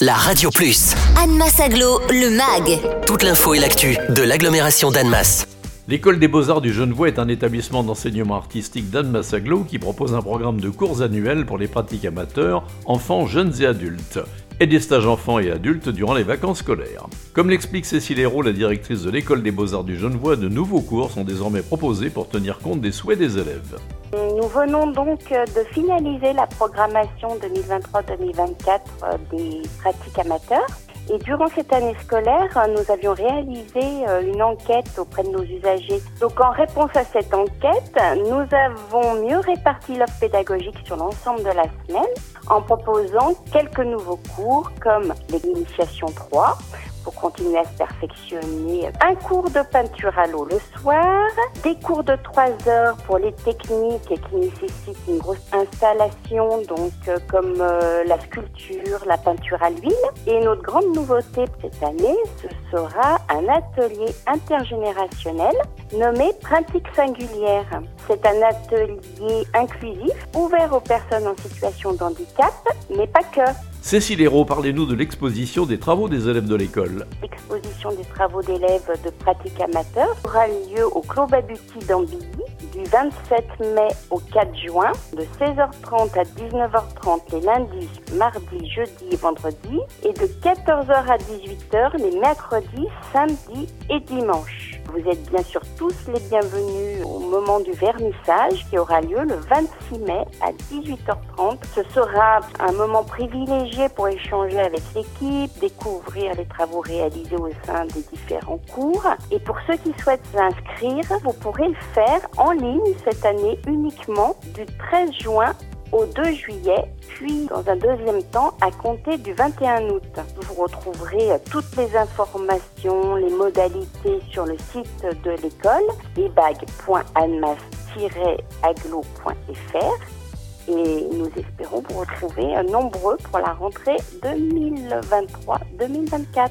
la Radio Plus. Annemasse Aglo, le MAG. Toute l'info et l'actu de l'agglomération d'Annemasse. L'école des beaux-arts du Genevois est un établissement d'enseignement artistique d'Annemasse Aglo qui propose un programme de cours annuels pour les pratiques amateurs, enfants, jeunes et adultes et des stages enfants et adultes durant les vacances scolaires. Comme l'explique Cécile Hérault, la directrice de l'école des beaux-arts du Genevois, de nouveaux cours sont désormais proposés pour tenir compte des souhaits des élèves. Nous venons donc de finaliser la programmation 2023-2024 euh, des pratiques amateurs. Et durant cette année scolaire, nous avions réalisé euh, une enquête auprès de nos usagers. Donc en réponse à cette enquête, nous avons mieux réparti l'offre pédagogique sur l'ensemble de la semaine en proposant quelques nouveaux cours comme l'initiation 3, pour continuer à se perfectionner. Un cours de peinture à l'eau le soir, des cours de 3 heures pour les techniques qui nécessitent une grosse installation, donc euh, comme euh, la sculpture, la peinture à l'huile. Et notre grande nouveauté cette année, ce sera un atelier intergénérationnel nommé Pratique singulière. C'est un atelier inclusif, ouvert aux personnes en situation de handicap, mais pas que. Cécile Hérault, parlez-nous de l'exposition des travaux des élèves de l'école. L'exposition des travaux d'élèves de pratique amateur aura lieu au Clos Babuti d'Ambilly du 27 mai au 4 juin, de 16h30 à 19h30 les lundis, mardis, jeudis et vendredis, et de 14h à 18h les mercredis, samedis et dimanches. Vous êtes bien sûr tous les bienvenus au moment du vernissage qui aura lieu le 26 mai à 18h30. Ce sera un moment privilégié pour échanger avec l'équipe, découvrir les travaux réalisés au sein des différents cours. Et pour ceux qui souhaitent s'inscrire, vous pourrez le faire en ligne cette année uniquement du 13 juin au 2 juillet, puis dans un deuxième temps à compter du 21 août. Vous retrouverez toutes les informations, les modalités sur le site de l'école, ebac.anmas-aglo.fr et nous espérons vous retrouver nombreux pour la rentrée 2023-2024.